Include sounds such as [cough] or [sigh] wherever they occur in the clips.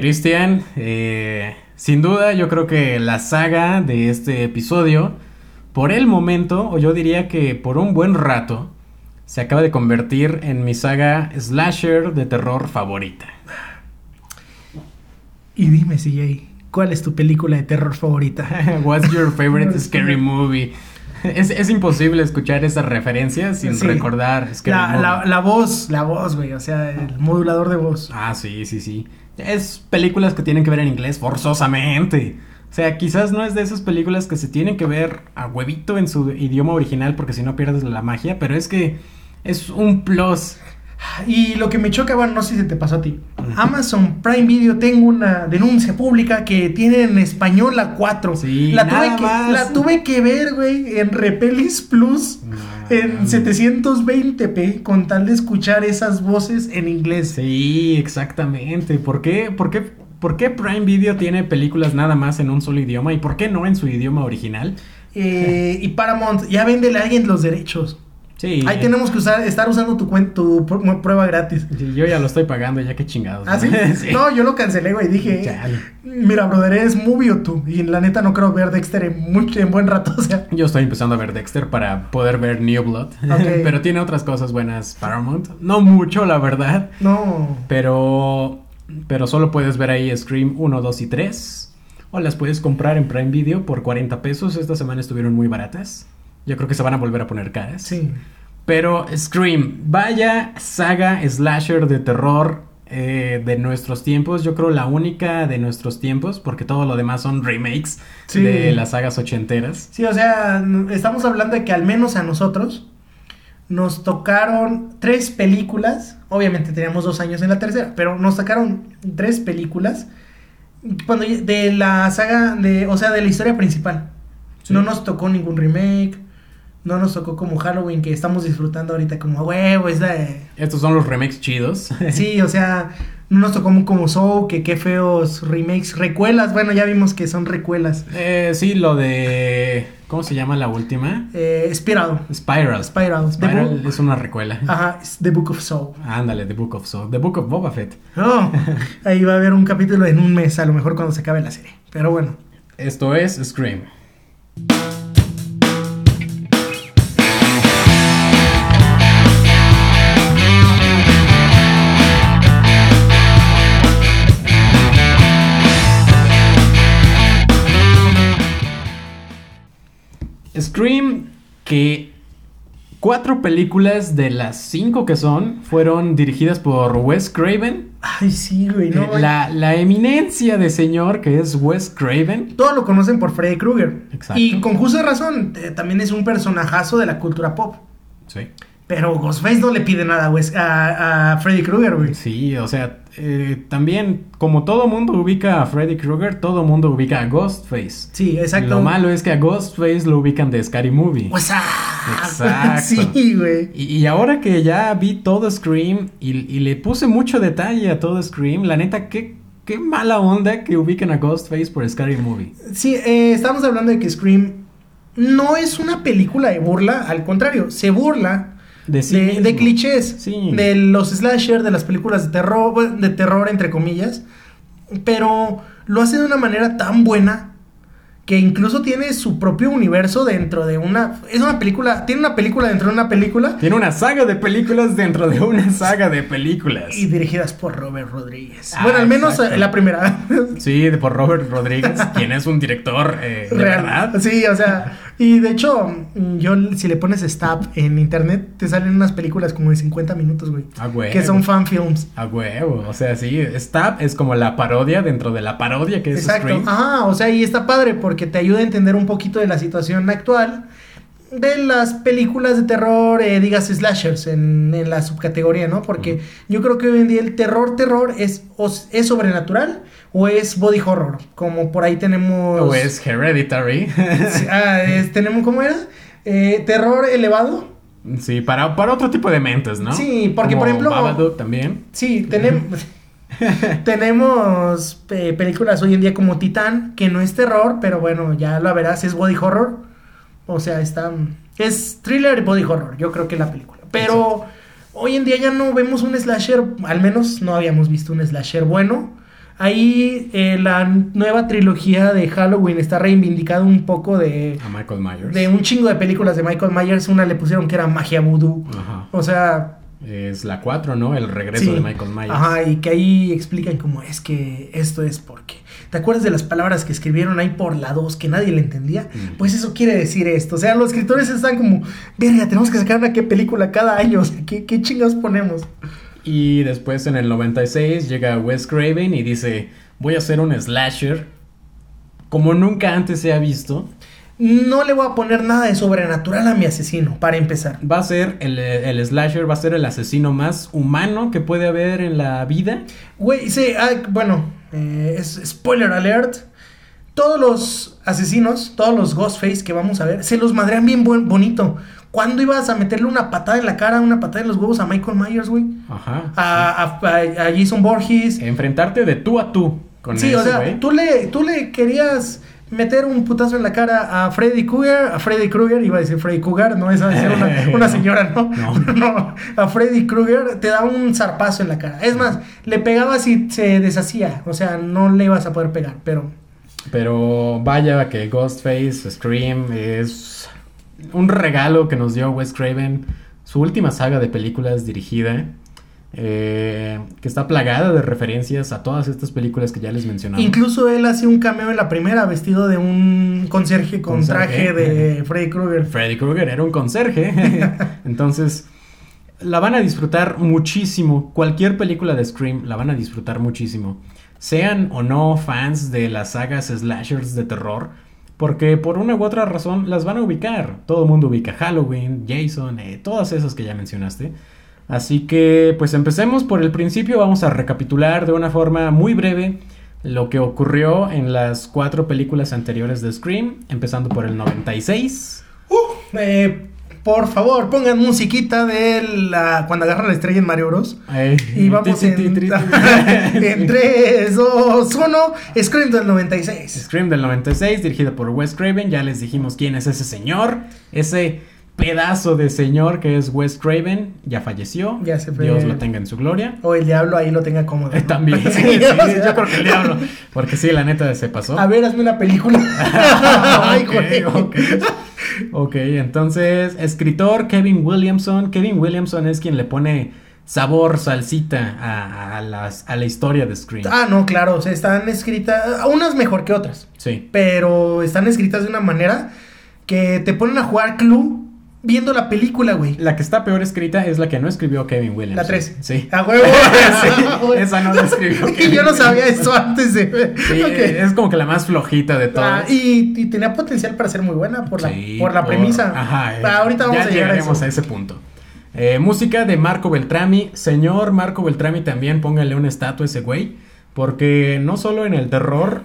Cristian, eh, sin duda yo creo que la saga de este episodio, por el momento, o yo diría que por un buen rato, se acaba de convertir en mi saga slasher de terror favorita. Y dime, CJ, ¿cuál es tu película de terror favorita? [laughs] What's your favorite scary movie? Es, es imposible escuchar esas referencias sin Sí. recordar La, la, la voz, la voz, güey, o sea, el modulador de voz. Ah, sí, sí, sí. Es películas que tienen que ver en inglés forzosamente. O sea, quizás no es de esas películas que se tienen que ver a huevito en su idioma original porque si no pierdes la magia, pero es que es un plus. Y lo que me choca, bueno, no sé si te pasó a ti. Amazon Prime Video tengo una denuncia pública que tiene en español la 4. Sí, la, tuve nada que, más. la tuve que ver, güey, en Repelis Plus en 720p con tal de escuchar esas voces en inglés. Sí, exactamente. ¿Por qué, por qué, por qué Prime Video tiene películas nada más en un solo idioma y por qué no en su idioma original? Eh, y Paramount, ya véndele a alguien los derechos. Sí. Ahí tenemos que usar, estar usando tu, cuen- tu pr- prueba gratis. Sí, Yo ya lo estoy pagando, ya que chingados. ¿Ah, sí? [laughs] Sí. No, yo lo cancelé, güey. Dije, Chale. mira, brother, ¿eres movie o tú? Y la neta no creo ver Dexter en, mucho, en buen rato, [laughs] o sea. Yo estoy empezando a ver Dexter para poder ver New Blood. [laughs] Pero tiene otras cosas buenas Paramount. No mucho, la verdad. No. Pero. Pero solo puedes ver ahí Scream 1, 2 y 3. O las puedes comprar en Prime Video por 40 pesos. Esta semana estuvieron muy baratas. Yo creo que se van a volver a poner caras. Sí. Pero Scream, vaya saga slasher de terror eh, de nuestros tiempos. Yo creo la única de nuestros tiempos, porque todo lo demás son remakes Sí. de las sagas ochenteras. Sí, o sea, estamos hablando de que al menos a nosotros nos tocaron tres películas. Obviamente teníamos dos años en la tercera, pero nos tocaron tres películas cuando de la saga de, o sea, de la historia principal. Sí. No nos tocó ningún remake. No nos tocó como Halloween que estamos disfrutando ahorita como "A huevo, es de Estos son los remakes chidos. [laughs] Sí, o sea, no nos tocó como, Soul, que qué feos remakes, recuelas, bueno, ya vimos que son recuelas. Eh, sí, lo de. ¿Cómo se llama la última? Eh, Spiral. Spiral. Spiral. Es una recuela. Ajá, es The Book of Soul. Ándale, The Book of Soul. The Book of Boba Fett. Oh, [laughs] ahí va a haber un capítulo en un mes, a lo mejor cuando se acabe la serie. Pero bueno. Esto es Scream. Que cuatro películas de las cinco que son fueron dirigidas por Wes Craven. Ay, sí, güey, no. Eh, la, la eminencia de señor que es Wes Craven. Todos lo conocen por Freddy Krueger. Exacto. Y con justa razón, eh, también es un personajazo de la cultura pop. Sí. Pero Ghostface no le pide nada a, Wes- a, a Freddy Krueger, güey. Sí, o sea, eh, también como todo mundo ubica a Freddy Krueger, todo mundo ubica a Ghostface. Sí, exacto. Lo malo es que a Ghostface lo ubican de Scary Movie. Pues, ah, Exacto. [laughs] Sí, güey. Y, y ahora que ya vi todo Scream y, y le puse mucho detalle a todo Scream, la neta, qué, qué mala onda que ubiquen a Ghostface por Scary Movie. Sí, eh, estamos hablando de que Scream no es una película de burla, al contrario, se burla De, sí de, mismo. de clichés, Sí. de los slasher, de las películas de terror, de terror entre comillas, pero lo hace de una manera tan buena que incluso tiene su propio universo dentro de una es una película, tiene una película dentro de una película Tiene una saga de películas dentro de una saga de películas. y dirigidas por Robert Rodríguez. Ah, bueno, al menos exacto. eh, la primera. Sí, por Robert Rodríguez, quien es un director eh, de Real. verdad. Sí, o sea, y de hecho, yo si le pones Stab en internet, te salen unas películas como de 50 minutos, güey. A huevo. Que son fan films. A huevo. O sea, sí, Stab es como la parodia dentro de la parodia que es Exacto. Scream. Ajá, o sea, y está padre porque te ayuda a entender un poquito de la situación actual de las películas de terror, eh, digas slashers en, en la subcategoría, ¿no? Porque yo creo que hoy en día el terror, terror es, es sobrenatural o es body horror. Como por ahí tenemos... O es Hereditary. [laughs] Ah, es- tenemos, ¿cómo era? Eh, terror elevado. sí, para, para otro tipo de mentes, ¿no? Sí, porque, Como por ejemplo- Babadook también. Sí, tenemos... [laughs] tenemos eh, películas hoy en día como Titán, que no es terror, pero bueno, ya lo verás, es body horror. O sea, está... Es thriller y body horror, yo creo que la película. Pero hoy en día ya no vemos un slasher, al menos no habíamos visto un slasher bueno. Ahí eh, la nueva trilogía de Halloween está reivindicado un poco de, A Michael Myers. de un chingo de películas de Michael Myers. Una le pusieron que era magia voodoo. Ajá. O sea, Es la 4, ¿no? El regreso sí. de Michael Myers. Ajá, y que ahí explican cómo es que esto es porque. ¿Te acuerdas de las palabras que escribieron ahí por la 2 que nadie le entendía? Mm. Pues eso quiere decir esto. O sea, los escritores están como, verga, tenemos que sacar una qué película cada año. [laughs] O sea, ¿qué, qué chingados ponemos? Y después en el 96 llega Wes Craven y dice, voy a hacer un slasher como nunca antes se ha visto. No le voy a poner nada de sobrenatural a mi asesino, para empezar. Va a ser el, el slasher, va a ser el asesino más humano que puede haber en la vida. Güey, sí, ah, bueno, eh, es spoiler alert. Todos los asesinos, todos los Ghostface que vamos a ver, se los madrean bien buen- bonito. ¿Cuándo ibas a meterle una patada en la cara, una patada en los huevos a Michael Myers, güey? Ajá. A, a- a- a Jason Borges. Enfrentarte de tú a tú con Sí, o sea, tú le, tú le querías meter un putazo en la cara a Freddy Krueger, a Freddy Krueger, iba a decir Freddy Cougar, no, debe ser una, [laughs] una señora, ¿no? No. [laughs] No, a Freddy Krueger te da un zarpazo en la cara. Es más, le pegabas y se deshacía, o sea, no le ibas a poder pegar, pero... Pero vaya que Ghostface, Scream es un regalo que nos dio Wes Craven, su última saga de películas dirigida, eh, que está plagada de referencias a todas estas películas que ya les mencionamos. Incluso él hace un cameo en la primera vestido de un conserje con Conserje. traje de Freddy Krueger. Freddy Krueger era un conserje. [laughs] Entonces, la van a disfrutar muchísimo. Cualquier película de Scream la van a disfrutar muchísimo. Sean o no fans de las sagas slashers de terror. Porque por una u otra razón las van a ubicar. Todo el mundo ubica Halloween, Jason, eh, todas esas que ya mencionaste. Así que pues empecemos por el principio. Vamos a recapitular de una forma muy breve lo que ocurrió en las cuatro películas anteriores de Scream. Empezando por el 96. Eh, por favor, pongan musiquita de la cuando agarra la estrella en Mario Bros. Ay, Y vamos en, [laughs] en 3, 2, 1, Scream del 96. Scream del 96, dirigida por Wes Craven. Ya les dijimos quién es ese señor. Ese pedazo de señor que es Wes Craven. Ya falleció. Ya se fue. Dios lo tenga en su gloria. O el diablo ahí lo tenga cómodo. ¿no? [laughs] También. [laughs] Sí, Sí, yo creo que el diablo. Porque sí, la neta se pasó. A ver, hazme una película. Ay, Ok, güey. Ok. Entonces, escritor Kevin Williamson. Kevin Williamson es quien le pone sabor, salsita a, a las, a la historia de Scream. Ah, no, claro, o sea, están escritas, unas mejor que otras, Sí. pero están escritas de una manera que te ponen a jugar Clue viendo la película, güey. La que está peor escrita es la que no escribió Kevin Williamson. La 3. Sí. A huevo. [laughs] Sí, [laughs] esa no la escribió Y Kevin yo no sabía eso antes de. Sí, es como que la más flojita de todas. Ah, y, y tenía potencial para ser muy buena por la, Sí, por la premisa. Ajá. eh, Ah, ahorita vamos ya a llegar llegaremos a ese punto. Eh, música de Marco Beltrami. Señor Marco Beltrami, también póngale una estatua a ese güey. Porque no solo en el terror,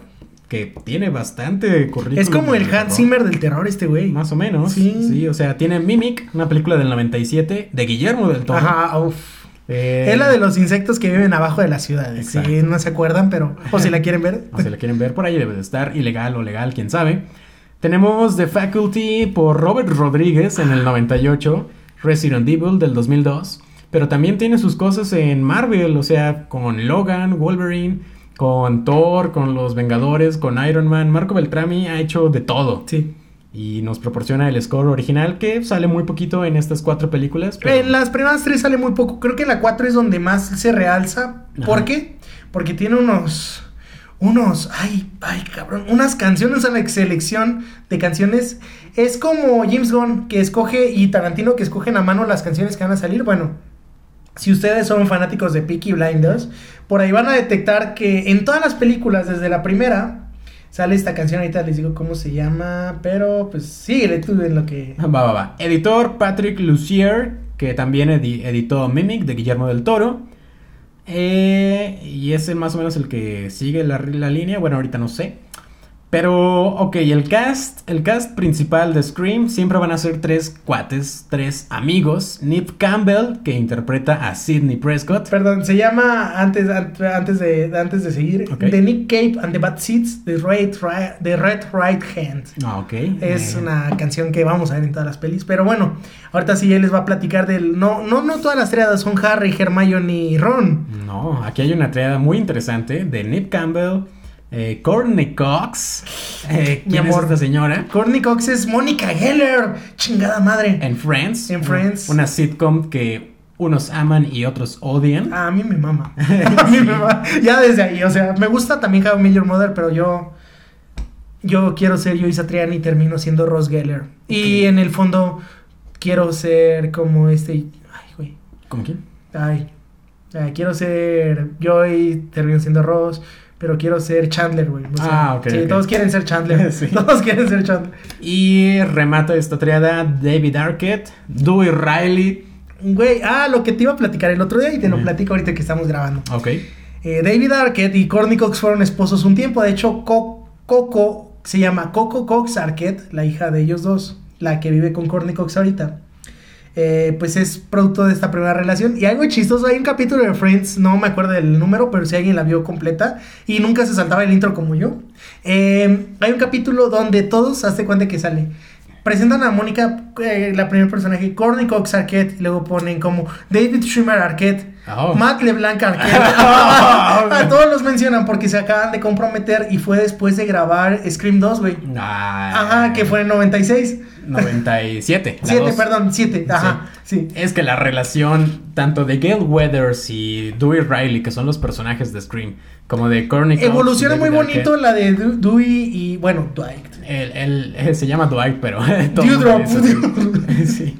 que tiene bastante currículum. Es como el Hans Zimmer del terror, este güey. Más o menos. Sí. Sí. o sea, tiene Mimic, una película del 97 de Guillermo del Toro. Ajá, uf. Eh, Es la de los insectos que viven abajo de las ciudades. Sí, no se acuerdan, pero. O si la quieren ver. [laughs] O si la quieren ver por ahí, debe de estar ilegal o legal, quién sabe. Tenemos The Faculty por Robert Rodríguez en el 98, Resident Evil del 2002, pero también tiene sus cosas en Marvel, o sea, con Logan, Wolverine, con Thor, con los Vengadores, con Iron Man. Marco Beltrami ha hecho de todo Sí. y nos proporciona el score original que sale muy poquito en estas cuatro películas. pero- En las primeras tres sale muy poco. Creo que en la cuatro es donde más se realza. ¿Por qué? Porque tiene unos. Unos. Ay, ay, cabrón. Unas canciones a la selección de canciones. Es como James Gunn que escoge y Tarantino que escogen a mano las canciones que van a salir. Bueno, si ustedes son fanáticos de Peaky Blinders, por ahí van a detectar que en todas las películas, desde la primera. Sale esta canción, ahorita les digo cómo se llama, pero pues síguele tú en lo que... Va, va, va. Editor Patrick Lucier, que también edi- editó Mimic de Guillermo del Toro. Eh, y es el más o menos el que sigue la, la línea. Bueno, ahorita no sé. Pero, ok, el cast, el cast principal de Scream siempre van a ser tres cuates, tres amigos. Nip Campbell, que interpreta a Sidney Prescott. Perdón, se llama, antes, an- antes, de, antes de seguir, Ok. The Nick Cave and the Bad Seeds, The Red, Ri- the Red Right Hand. Ah, ok. Es Eh, una canción que vamos a ver en todas las pelis. Pero bueno, ahorita sí él les va a platicar del. No, no, no todas las triadas son Harry, Hermione y Ron. No, aquí hay una triada muy interesante de Nip Campbell, eh, Courtney Cox. Eh, Mi ¿Quién es amor. esta señora? Courtney Cox es Mónica Geller. Chingada madre. En Friends. En Friends. Una sitcom que unos aman y otros odian. A mí me mama. [laughs] A mí me mama. Ya desde ahí, o sea, me gusta también How I Met Your Mother, pero yo. Yo quiero ser Joey Satriani y termino siendo Ross Geller. Y en el fondo quiero ser como este. Ay, güey. ¿Cómo quién? Ay. Ay, quiero ser Joey, termino siendo Ross. Pero quiero ser Chandler, güey. O sea, Ah, ok, Sí, todos quieren ser Chandler. [laughs] Sí. Todos quieren ser Chandler. Y remata esta triada David Arquette, Dewey Riley. Güey, ah, lo que te iba a platicar el otro día y te lo platico ahorita que estamos grabando. Ok. Eh, David Arquette y Courtney Cox fueron esposos un tiempo. De hecho, Co- Coco se llama Coco Cox Arquette, la hija de ellos dos, la que vive con Courtney Cox ahorita. Eh, pues es producto de esta primera relación. Y algo chistoso, hay un capítulo de Friends, no me acuerdo del número, pero si alguien la vio completa y nunca se saltaba el intro como yo. Eh, hay un capítulo donde todos, hazte cuenta que sale. Presentan a Mónica, eh, la primer personaje, Courtney Cox Arquette, y luego ponen como David Schwimmer Arquette, Oh. Matt LeBlanc Arquette. [laughs] a todos los mencionan porque se acaban de comprometer y fue después de grabar Scream 2, güey. Ah, Ajá, que fue en 96. 97. la 7, dos. perdón, 7. Ajá, sí. Es que la relación tanto de Gail Weathers y Dewey Riley, que son los personajes de Scream, como de Evoluciona muy bonito la de Dewey y, bueno, Dwight. él, él- él se llama Dwight, pero [laughs] Dewdrop. [laughs] [laughs] Sí.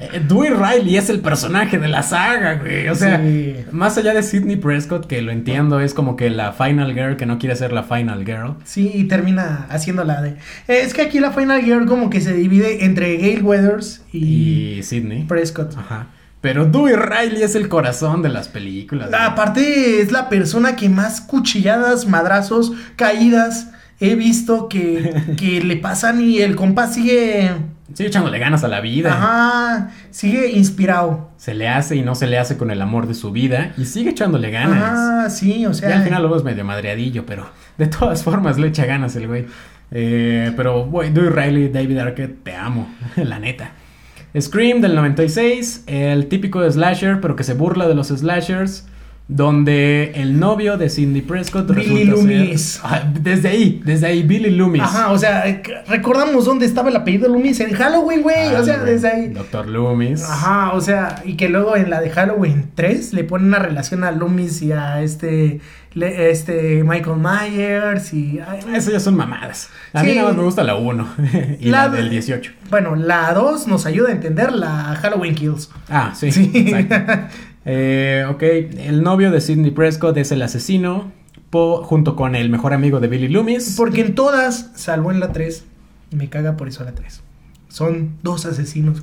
Eh, Dewey Riley es el personaje de la saga, güey. O sea, Sí. más allá de Sidney Prescott, que lo entiendo, es como que la final girl que no quiere ser la final girl. Sí, y termina haciendo la de. Eh, es que aquí la Final Girl como que se divide entre Gail Weathers y, Y Sidney. Prescott. Ajá. Pero Dewey Riley es el corazón de las películas. Aparte, es la persona que más cuchilladas, madrazos, caídas he visto que, [laughs] que le pasan y el compa sigue. Sigue echándole ganas a la vida. Ajá, sigue inspirado. Se le hace y no se le hace con el amor de su vida. Y sigue echándole ganas. Ajá, sí, o sea. Ya al final lo vemos medio madreadillo, pero de todas formas le echa ganas el güey. Eh, pero, güey, Dewey Riley, David Arquette, te amo, [laughs] la neta. Scream del 96, el típico slasher, pero que se burla de los slashers. Donde el novio de Cindy Prescott Billy resulta ser- Loomis. Ah, desde ahí, desde ahí, Billy Loomis. Ajá, o sea, recordamos dónde estaba el apellido Loomis en Halloween, güey. o sea, Ah, desde ahí. Doctor Loomis. Ajá, o sea, y que luego en la de Halloween 3 le ponen una relación a Loomis y a este, le- este Michael Myers y... ay, Esas ya son mamadas. A mí nada más me gusta la 1 [laughs] y la, La- del 18. Bueno, la 2 nos ayuda a entender la Halloween Kills. Ah, sí. Sí. Exacto. [laughs] Eh, ok, el novio de Sidney Prescott es el asesino po- junto con el mejor amigo de Billy Loomis. Porque en todas, salvo en la 3, me caga por eso la 3. Son dos asesinos.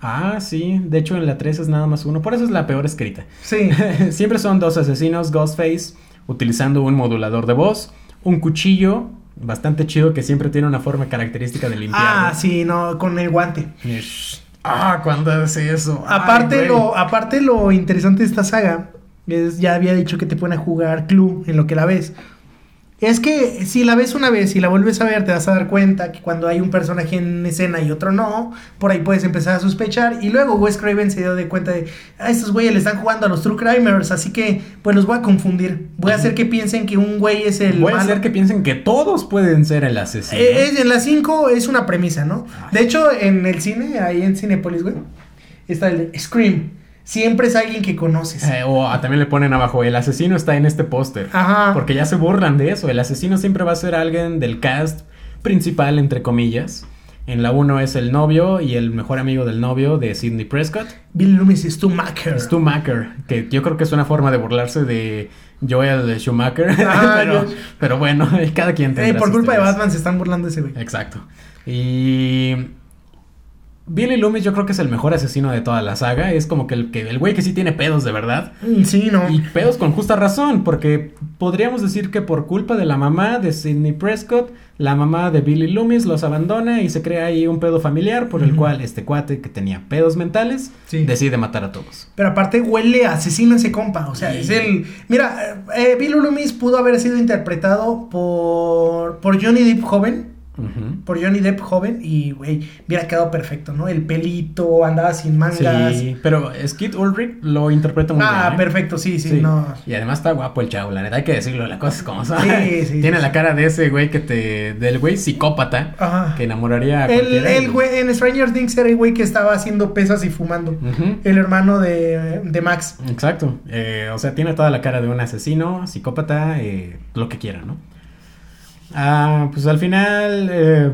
Ah, sí. De hecho, en la 3 es nada más uno. Por eso es la peor escrita. Sí. [laughs] Siempre son dos asesinos, Ghostface, utilizando un modulador de voz, un cuchillo bastante chido que siempre tiene una forma característica de limpiar. ah, sí, no, con el guante. Ah, cuando hace eso. Aparte, lo, aparte lo interesante de esta saga, es, ya había dicho que te ponen a jugar Clue en lo que la ves. Es que si la ves una vez y la vuelves a ver, te vas a dar cuenta que cuando hay un personaje en escena y otro no, por ahí puedes empezar a sospechar. Y luego Wes Craven se dio de cuenta de, a estos güeyes le están jugando a los True Crimers, así que pues los voy a confundir. Voy a hacer que piensen que un güey es el Voy a hacer que piensen que todos pueden ser el asesino. Eh, es- en la 5 es una premisa, ¿no? Ay. De hecho, en el cine, ahí en Cinepolis, güey, está el de Scream. Siempre es alguien que conoces. Eh, o también le ponen abajo, el asesino está en este póster. Ajá. Porque ya se burlan de eso. El asesino siempre va a ser alguien del cast principal, entre comillas. En la 1 es el novio y el mejor amigo del novio de Sidney Prescott. Bill Loomis es tu Macker. Stu Macker, que yo creo que es una forma de burlarse de Joel Schumacher. Ah, [laughs] pero, yo- pero bueno, [laughs] cada quien Eh, tendrá por culpa de. Batman se están burlando de ese güey. Exacto. Y Billy Loomis yo creo que es el mejor asesino de toda la saga. Es como que el que el güey que sí tiene pedos de verdad. Mm, Sí, no. Y pedos con justa razón, porque podríamos decir que por culpa de la mamá de Sidney Prescott, la mamá de Billy Loomis los abandona y se crea ahí un pedo familiar por el cual este cuate que tenía pedos mentales Sí. decide matar a todos. Pero aparte huele a asesino ese compa. O sea, Sí. es el. Mira, eh, Bill Loomis pudo haber sido interpretado por, por Johnny Depp joven. Por Johnny Depp joven. Y, güey, hubiera quedado perfecto, ¿no? El pelito, andaba sin mangas. Sí, pero Skid Ulrich lo interpreta muy ah, bien. ¿eh? perfecto, sí, sí, Sí. no. Y además está guapo el chavo, la neta, hay que decirlo, las cosas como son. Sí, sí, [laughs] Tiene sí. la cara de ese güey que te. del güey psicópata Ajá. que enamoraría a El, el güey en Stranger Things era el güey que estaba haciendo pesas y fumando. El hermano de, de Max. Exacto. Eh, o sea, tiene toda la cara de un asesino, psicópata, eh, lo que quiera, ¿no? Ah, pues al final, eh,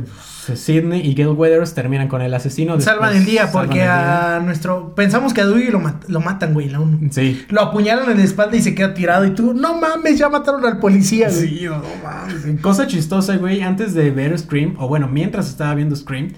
Sidney y Gail Weathers terminan con el asesino. Salvan el día porque el día. a nuestro. Pensamos que a Dewey lo, mat- lo matan, güey, la uno. Sí. Lo apuñalan en la espalda y se queda tirado. Y tú, no mames, ya mataron al policía, güey. Sí, no mames. Cosa chistosa, güey. Antes de ver Scream, o bueno, mientras estaba viendo Scream,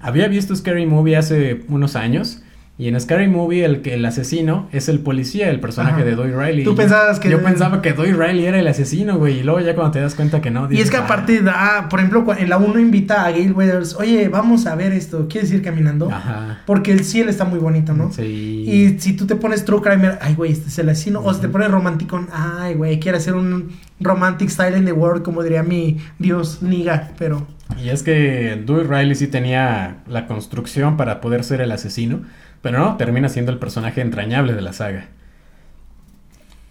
había visto Scary Movie hace unos años. Y en Scary Movie el que el asesino es el policía, el personaje Ajá. de Doy Riley. Tú Y pensabas que- Yo pensaba que Doy Riley era el asesino, güey. Y luego ya cuando te das cuenta que no. Y es que "Ah". aparte da, por ejemplo, en la 1 invita a Gail Weathers, oye, vamos a ver esto, ¿quieres ir caminando? Ajá. Porque el cielo está muy bonito, ¿no? Sí. Y si tú te pones True Crime, ay, güey, este es el asesino. O si te pones romántico, ay, güey, quiere hacer un romantic style in the world, como diría mi Dios, Niga, pero... Y es que Dewey Riley sí tenía la construcción para poder ser el asesino, pero no, termina siendo el personaje entrañable de la saga.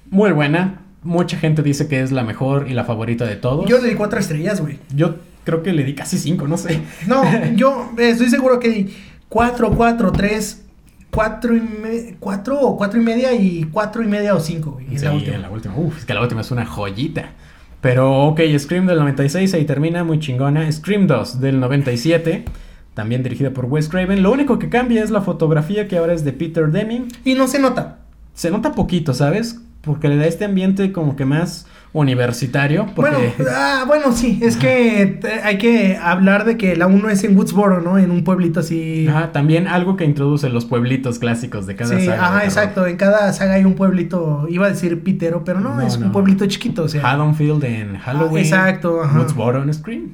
Muy buena, mucha gente dice que es la mejor y la favorita de todos. Yo le di cuatro estrellas, güey. Yo creo que le di casi cinco, no sé. No, [laughs] yo eh, estoy seguro que di cuatro, cuatro, tres, cuatro y me- cuatro o cuatro y media y cuatro y media o cinco, güey. es Sí, la última. la última. Uf, es que la última es una joyita. Pero ok, Scream del 96 ahí termina, muy chingona. Scream 2 del 97, también dirigida por Wes Craven. Lo único que cambia es la fotografía que ahora es de Peter Deming. Y no se nota. Se nota poquito, ¿sabes? Porque le da este ambiente como que más universitario. Porque... Bueno, [laughs] ah, bueno, sí, es que hay que hablar de que la uno es en Woodsboro, ¿no? En un pueblito así. Ajá, también algo que introduce los pueblitos clásicos de cada Sí, saga. ajá, exacto. En cada saga hay un pueblito, iba a decir pitero, pero no, No, es un pueblito chiquito, o sea. Haddonfield en Halloween. Ah, exacto, ajá. Woodsboro en Scream.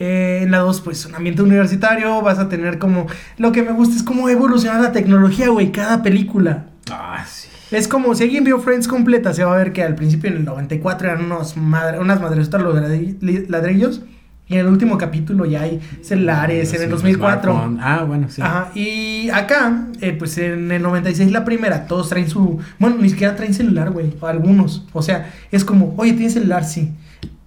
Eh, en la 2, pues un ambiente universitario, vas a tener como... Lo que me gusta es cómo evoluciona la tecnología, güey, cada película. Ah, sí. Es como, si alguien vio Friends completa, se va a ver que al principio en el 94 eran unos madre, unas madresotas los ladri- ladrillos. Y en el último capítulo ya hay celulares, en el Sí, 2004. smartphone. Ah, bueno, sí. Ajá, y acá, eh, pues en el 96 la primera, todos traen su... Bueno, ni siquiera traen celular, güey, algunos. O sea, es como, oye, ¿tienes celular? Sí.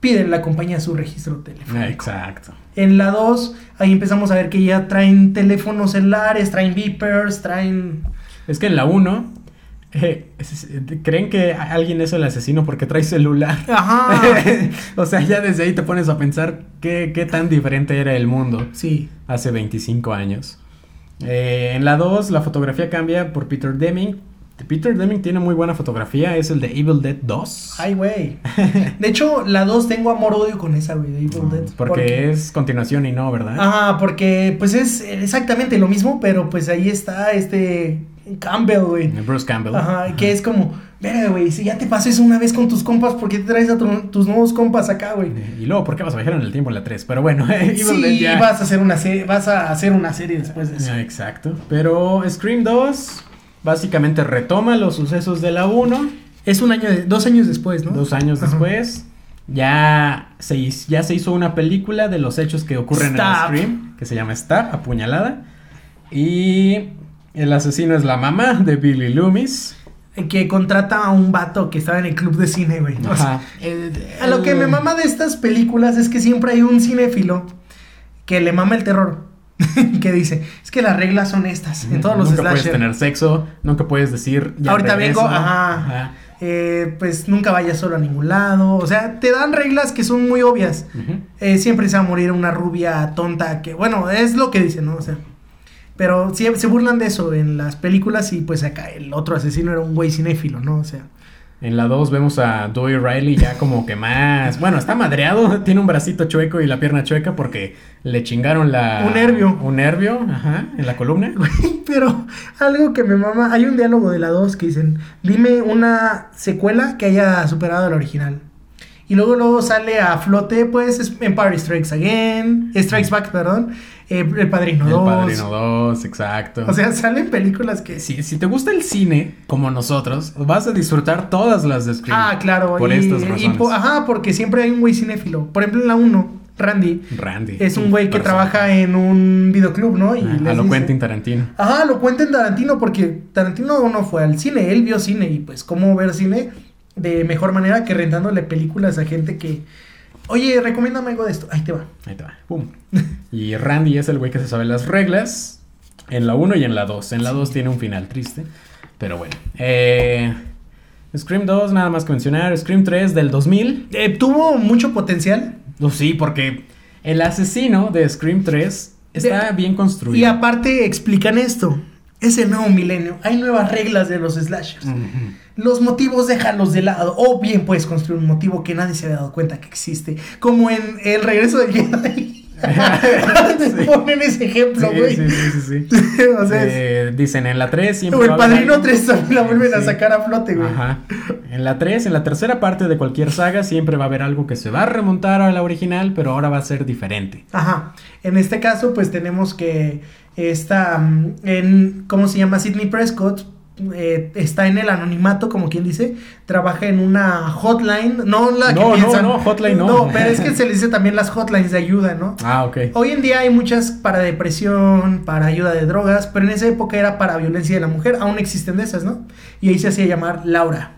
Pide la compañía su registro telefónico. Exacto. En la 2, ahí empezamos a ver que ya traen teléfonos celulares, traen beepers, traen... Es que en la 1 creen que alguien es el asesino porque trae celular. Ajá. [laughs] o sea, ya desde ahí te pones a pensar qué, qué tan diferente era el mundo Sí. hace 25 años. Eh, en la 2 la fotografía cambia por Peter Deming. Peter Deming tiene muy buena fotografía, es el de Evil Dead 2. Ay, güey. [laughs] De hecho, la 2 tengo amor-odio con esa, güey, de Evil Dead. Porque es continuación y no, ¿verdad? Ajá, porque pues es exactamente lo mismo, pero pues ahí está este Campbell, güey. Bruce Campbell. Ajá, que es como, verga, güey, si ya te pasó eso una vez con tus compas, ¿por qué te traes a tu- tus nuevos compas acá, güey? Y luego, ¿por qué vas a viajar en el tiempo en la 3? Pero bueno, [laughs] Evil Dead Sí, ya. vas a hacer una serie, vas a hacer una serie después de eso. Ah, Exacto. Pero Scream 2 básicamente retoma los sucesos de la 1. Es un año, de, dos años después, ¿no? Dos años Ajá. después. Ya se, ya se hizo una película de los hechos que ocurren en Scream. Que se llama Stab, apuñalada. Y el asesino es la mamá de Billy Loomis. Que contrata a un vato que estaba en el club de cine, güey. O sea. El- a lo que el- me mama de estas películas es que siempre hay un cinéfilo que le mama el terror. [laughs] que dice, es que las reglas son estas en todos los Nunca puedes tener sexo, nunca puedes decir. "Ya Ahorita regreso". vengo, ajá. Eh, pues nunca vayas solo a ningún lado. O sea, te dan reglas que son muy obvias. Eh, siempre se va a morir una rubia tonta que, bueno, es lo que dicen, ¿no? O sea, pero sí, se burlan de eso en las películas y pues acá el otro asesino era un güey cinéfilo, ¿no? O sea, En la 2 vemos a Dewey Riley ya como que más... Bueno, está madreado, [laughs] tiene un bracito chueco y la pierna chueca porque le chingaron la... Un nervio. Un nervio, ajá, en la columna. [laughs] Pero algo que me mama, hay un diálogo de la 2 que dicen, dime una secuela que haya superado al original. Y luego luego sale a flote, pues, es Empire Strikes Again, Strikes Back, perdón, eh, El Padrino 2. El Padrino 2, exacto. O sea, salen películas que... Si, si te gusta el cine, como nosotros, vas a disfrutar todas las de Scream. Ah, claro. Por y, estas y razones. po- ajá, porque siempre hay un güey cinéfilo. Por ejemplo, en la 1, Randy, Randy. es un güey que trabaja en un videoclub, ¿no? Y Ah, lo Quentin Tarantino. Ajá, lo cuenta en Tarantino porque Tarantino no fue al cine, él vio cine y pues cómo ver cine de mejor manera que rentándole películas a gente que, oye, recomiéndame algo de esto, ahí te va. Ahí te va. Pum. [laughs] Y Randy es el güey que se sabe las reglas en la 1 y en la 2. En la 2 tiene un final triste. Pero bueno. Eh, Scream 2, nada más que mencionar. Scream 3 del 2000. Eh, tuvo mucho potencial No, sí, porque el asesino de Scream 3 está De- bien construido. y aparte explican esto, es el nuevo milenio, hay nuevas reglas de los slashers. Los motivos déjalos de lado. O bien puedes construir un motivo que nadie se había dado cuenta que existe. Como en El regreso de Jedi. Te [laughs] [laughs] Sí. ponen ese ejemplo, güey. sí, sí, sí, sí. [laughs] o sea, Eh, dicen en la 3 siempre. o el padrino algo- 3 también la vuelven a sacar a flote, güey. Ajá. En la 3, en la tercera parte de cualquier saga, siempre va a haber algo que se va a remontar a la original, pero ahora va a ser diferente. Ajá. En este caso, pues tenemos que esta, mm, en, ¿cómo se llama? Sidney Prescott. eh, está en el anonimato, como quien dice, trabaja en una hotline, no la que No, no, piensan. no, hotline no. No, pero es que se le dice también las hotlines de ayuda, ¿no? Ah, ok. Hoy en día hay muchas para depresión, para ayuda de drogas, pero en esa época era para violencia de la mujer, aún existen de esas, ¿no? Y ahí se hacía llamar Laura.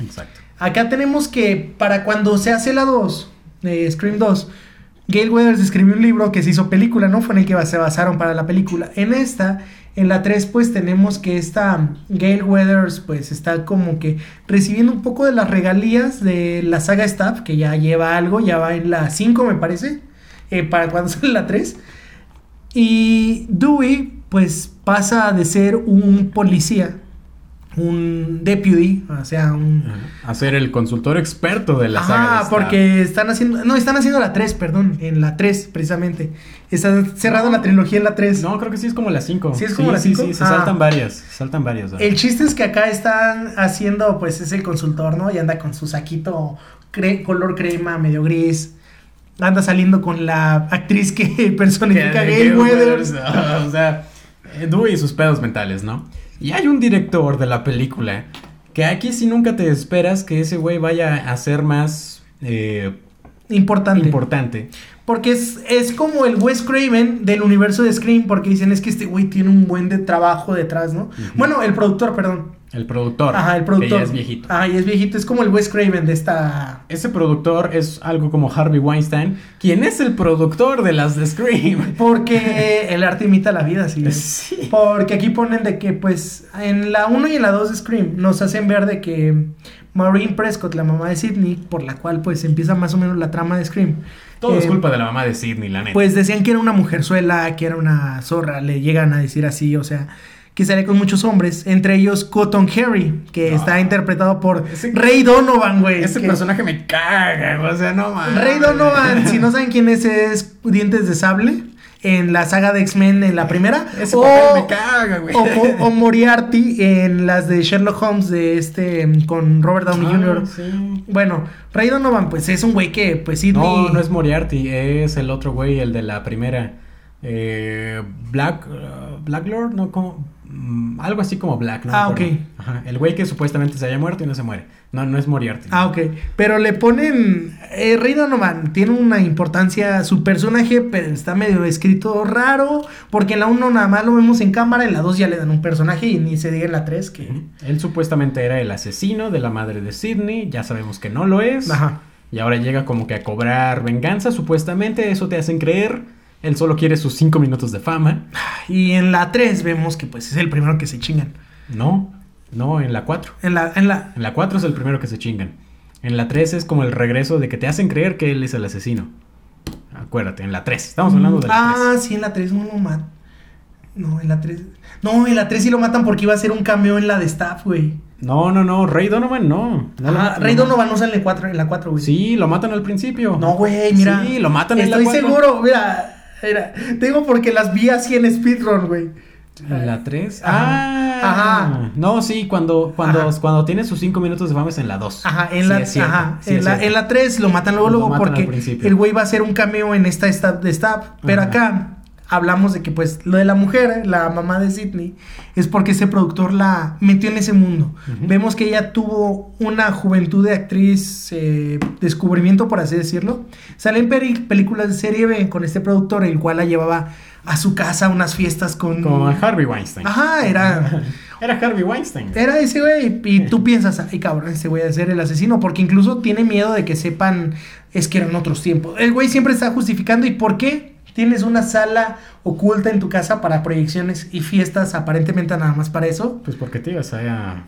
Exacto. Acá tenemos que para cuando se hace la 2, de Scream 2, Gail Weathers escribió un libro que se hizo película, ¿no? Fue en el que se basaron para la película. En esta, en la 3, pues tenemos que esta Gail Weathers, pues está como que recibiendo un poco de las regalías de la saga Staff, que ya lleva algo, ya va en la 5, me parece, eh, para cuando [laughs] sale la 3. Y Dewey, pues pasa de ser un policía, un deputy, o sea, un... A ser el consultor experto de la saga. de Ajá, Stab. porque están haciendo. No, están haciendo la 3, perdón. En la 3, precisamente. Está cerrada la trilogía en la 3. No, creo que sí es como la 5. ¿Sí es como la Sí, cinco? sí, se Ah. saltan varias. Se saltan varias. El chiste es que acá están haciendo, pues es el consultor, ¿no? Y anda con su saquito cre- color crema, medio gris. Anda saliendo con la actriz que [laughs] personifica que- Weathers. [laughs] O sea, eh, Dewey y sus pedos mentales, ¿no? Y hay un director de la película que aquí sí nunca te esperas que ese güey vaya a ser más eh, Importante. importante. Porque es, es como el Wes Craven del universo de Scream, porque dicen es que este güey tiene un buen de trabajo detrás, ¿no? Bueno, el productor, perdón. El productor. Ajá, el productor. Que ya es viejito. Ajá, y es viejito. Es como el Wes Craven de esta. Ese productor es algo como Harvey Weinstein, quien es el productor de las de Scream. [laughs] Porque el arte imita la vida, sí. [laughs] Sí. Porque aquí ponen de que, pues, en la 1 y en la 2 de Scream nos hacen ver de que Maureen Prescott, la mamá de Sidney, por la cual, pues, empieza más o menos la trama de Scream. Todo es eh, culpa de la mamá de Sidney, la neta. Pues decían que era una mujerzuela, que era una zorra, le llegan a decir así, o sea, que sale con muchos hombres, entre ellos Cotton Harry, que No. está interpretado por Ese- Ray Donovan, güey. Ese que- personaje me caga, o sea, no mames. Ray Donovan, si no saben quién es, es Dientes de Sable en la saga de X-Men en la primera. Ese o, papel me caga, güey. o, o- o Moriarty en las de Sherlock Holmes de este con Robert Downey Ah, Jr. sí. Bueno, Ray Donovan, pues es un güey que, pues sí, No, no es Moriarty, es el otro güey, el de la primera. Eh, Black. uh, Black Lord, no, como. Mm, algo así como Black, ¿no? Ah, ok. Ajá, el güey que supuestamente se haya muerto y no se muere. No, no es Moriarty. Ah, ok. Pero le ponen. Eh, Ray Donovan tiene una importancia. Su personaje, pero está medio escrito raro. Porque en la 1 nada más lo vemos en cámara. En la 2 ya le dan un personaje. Y ni se diga en la 3 que. Él supuestamente era el asesino de la madre de Sidney. Ya sabemos que no lo es. Ajá. Y ahora llega como que a cobrar venganza, supuestamente. Eso te hacen creer. Él solo quiere sus cinco minutos de fama. Y en la 3 vemos que pues es el primero que se chingan. No, no, en la 4. En la, en la. En la 4 es el primero que se chingan. En la 3 es como el regreso de que te hacen creer que él es el asesino. Acuérdate, en la 3. Estamos hablando de la ah, 3. sí, en la 3 no lo matan. No, en la 3. No, en la 3 sí lo matan porque iba a ser un cameo en la de Staff, güey. No, no, no, Ray Donovan no. no Ajá, Rey no. Donovan no sale en, cuatro, en la 4, güey. Sí, lo matan al principio. No, güey, mira. Sí, lo matan en la Estoy cuatro. seguro, mira. Mira, te digo porque las vi así en speedrun, güey. ¿En la 3? Ajá. Ah, Ajá. No, sí, cuando, cuando, Ajá. cuando tiene sus 5 minutos de fama es en la 2. Ajá, en Sí, la, es cierto, ajá, sí, en, la, cierto. en la 3 lo matan luego, Lo luego matan porque el güey va a hacer un cameo en esta stab de stab. Pero Ajá. acá hablamos de que pues lo de la mujer, la mamá de Sidney, es porque ese productor la metió en ese mundo. Vemos que ella tuvo una juventud de actriz, eh, descubrimiento por así decirlo. Sale en peri- películas de serie B con este productor, el cual la llevaba a su casa a unas fiestas con... Como Harvey Weinstein. Ajá, era... [laughs] Era Harvey Weinstein. Era ese güey. Y tú piensas, ay cabrón, ese güey a ser el asesino. Porque incluso tiene miedo de que sepan, es que eran otros tiempos. El güey siempre está justificando. ¿Y por qué? Tienes una sala oculta en tu casa para proyecciones y fiestas, aparentemente nada más para eso. Pues porque te ibas a...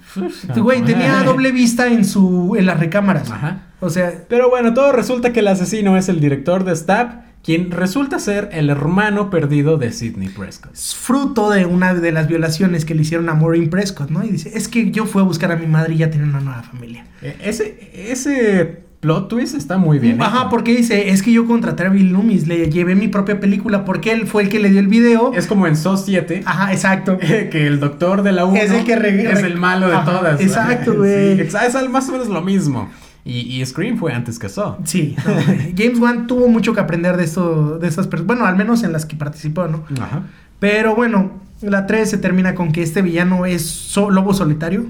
Tu güey tenía [laughs] doble vista en su en las recámaras. Ajá. O sea, Pero bueno, todo resulta que el asesino es el director de Stab, quien resulta ser el hermano perdido de Sidney Prescott. es fruto de una de las violaciones que le hicieron a Maureen Prescott, ¿no? Y dice, es que yo fui a buscar a mi madre y ya tenía una nueva familia. Eh, Ese, ese plot twist está muy bien. Ajá, hecho. porque dice, es que yo contraté a Bill Loomis, le llevé mi propia película porque él fue el que le dio el video. Es como en Saw 7. Ajá, exacto. [laughs] Que el doctor de la 1 Es el que es el malo de Ajá, todas. exacto, [laughs] güey. Sí, es más o menos lo mismo. Y, y Scream fue antes que Saw. Sí, no, [laughs] James Wan tuvo mucho que aprender de esto, de estas personas, bueno, al menos en las que participó, ¿no? Ajá. Pero bueno, la 3 se termina con que este villano es so- lobo solitario.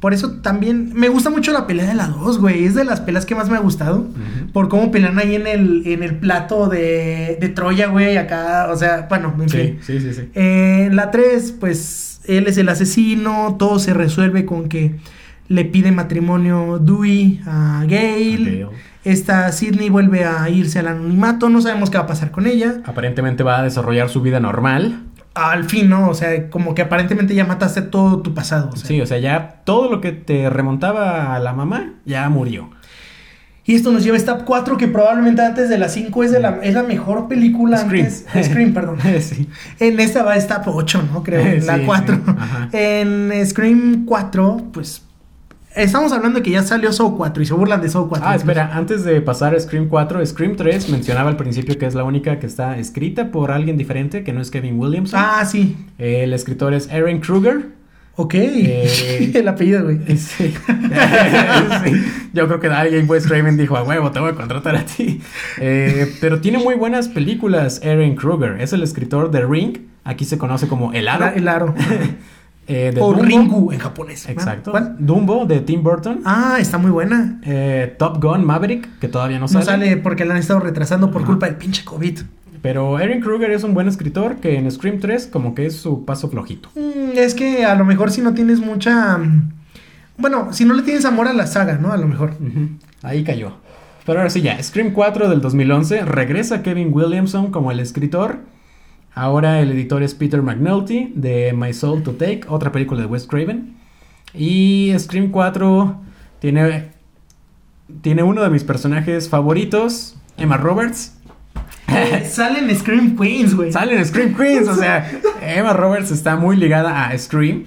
Por eso también me gusta mucho la pelea de la 2, güey. Es de las peleas que más me ha gustado. Por cómo pelean ahí en el, en el plato de, de Troya, güey. Acá, o sea, bueno, en fin. Sí, sí, sí. Eh, En la 3, pues él es el asesino, todo se resuelve con que le pide matrimonio Dewey a Gail. Gale. Esta Sidney vuelve a irse al anonimato, no sabemos qué va a pasar con ella. Aparentemente va a desarrollar su vida normal. Al fin, ¿no? O sea, como que aparentemente ya mataste todo tu pasado. o sea. Sí, o sea, ya todo lo que te remontaba a la mamá ya murió. Y esto nos lleva a Stab 4, que probablemente antes de la 5 es, de la, es la mejor película Scream. antes. Scream, perdón. [laughs] sí. En esta va Stab 8, ¿no? Creo, [laughs] en la Sí, 4. sí, ajá. En Scream 4, pues. Estamos hablando de que ya salió Saw 4 y se burlan de Saw 4. Ah, espera, antes de pasar a Scream 4, Scream 3 mencionaba al principio que es la única que está escrita por alguien diferente, que no es Kevin Williamson. Ah, sí. El escritor es Aaron Kruger. Ok. Eh, [laughs] El apellido, güey. [laughs] Sí. Sí. Yo creo que alguien Wes Craven dijo, a huevo, te voy a contratar a ti. Eh, pero tiene muy buenas películas, Aaron Kruger. Es el escritor de Ring. Aquí se conoce como El Aro. El aro. [laughs] Eh, de o Dumbo. Ringu en japonés. Exacto. ¿Cuál? Dumbo de Tim Burton. Ah, está muy buena. Eh, Top Gun Maverick, que todavía no No sale. sale porque la han estado retrasando por Ajá. culpa del pinche COVID. Pero Aaron Kruger es un buen escritor que en Scream 3 como que es su paso flojito. Mm, es que a lo mejor si no tienes mucha... mm, Bueno, si no le tienes amor a la saga, ¿no? A lo mejor. Ahí cayó. Pero ahora sí ya, Scream 4 del 2011 regresa Kevin Williamson como el escritor. Ahora el editor es Peter McNulty de My Soul to Take, otra película de Wes Craven. Y Scream 4 tiene, tiene uno de mis personajes favoritos, Emma Roberts. [laughs] Salen Scream Queens, güey. Sale en Scream Queens, o sea, Emma Roberts está muy ligada a Scream.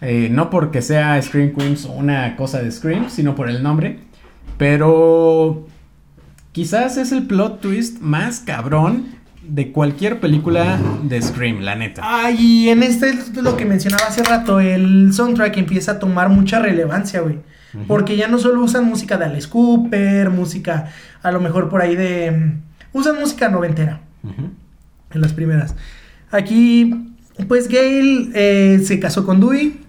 eh, no porque sea Scream Queens una cosa de Scream, sino por el nombre. Pero quizás es el plot twist más cabrón de cualquier película de Scream, la neta. Ay, y en este es lo que mencionaba hace rato, el soundtrack empieza a tomar mucha relevancia, güey. Porque ya no solo usan música de Alice Cooper, música a lo mejor por ahí de... mm, Usan música noventera en las primeras. Aquí, pues Gail eh, se casó con Dewey,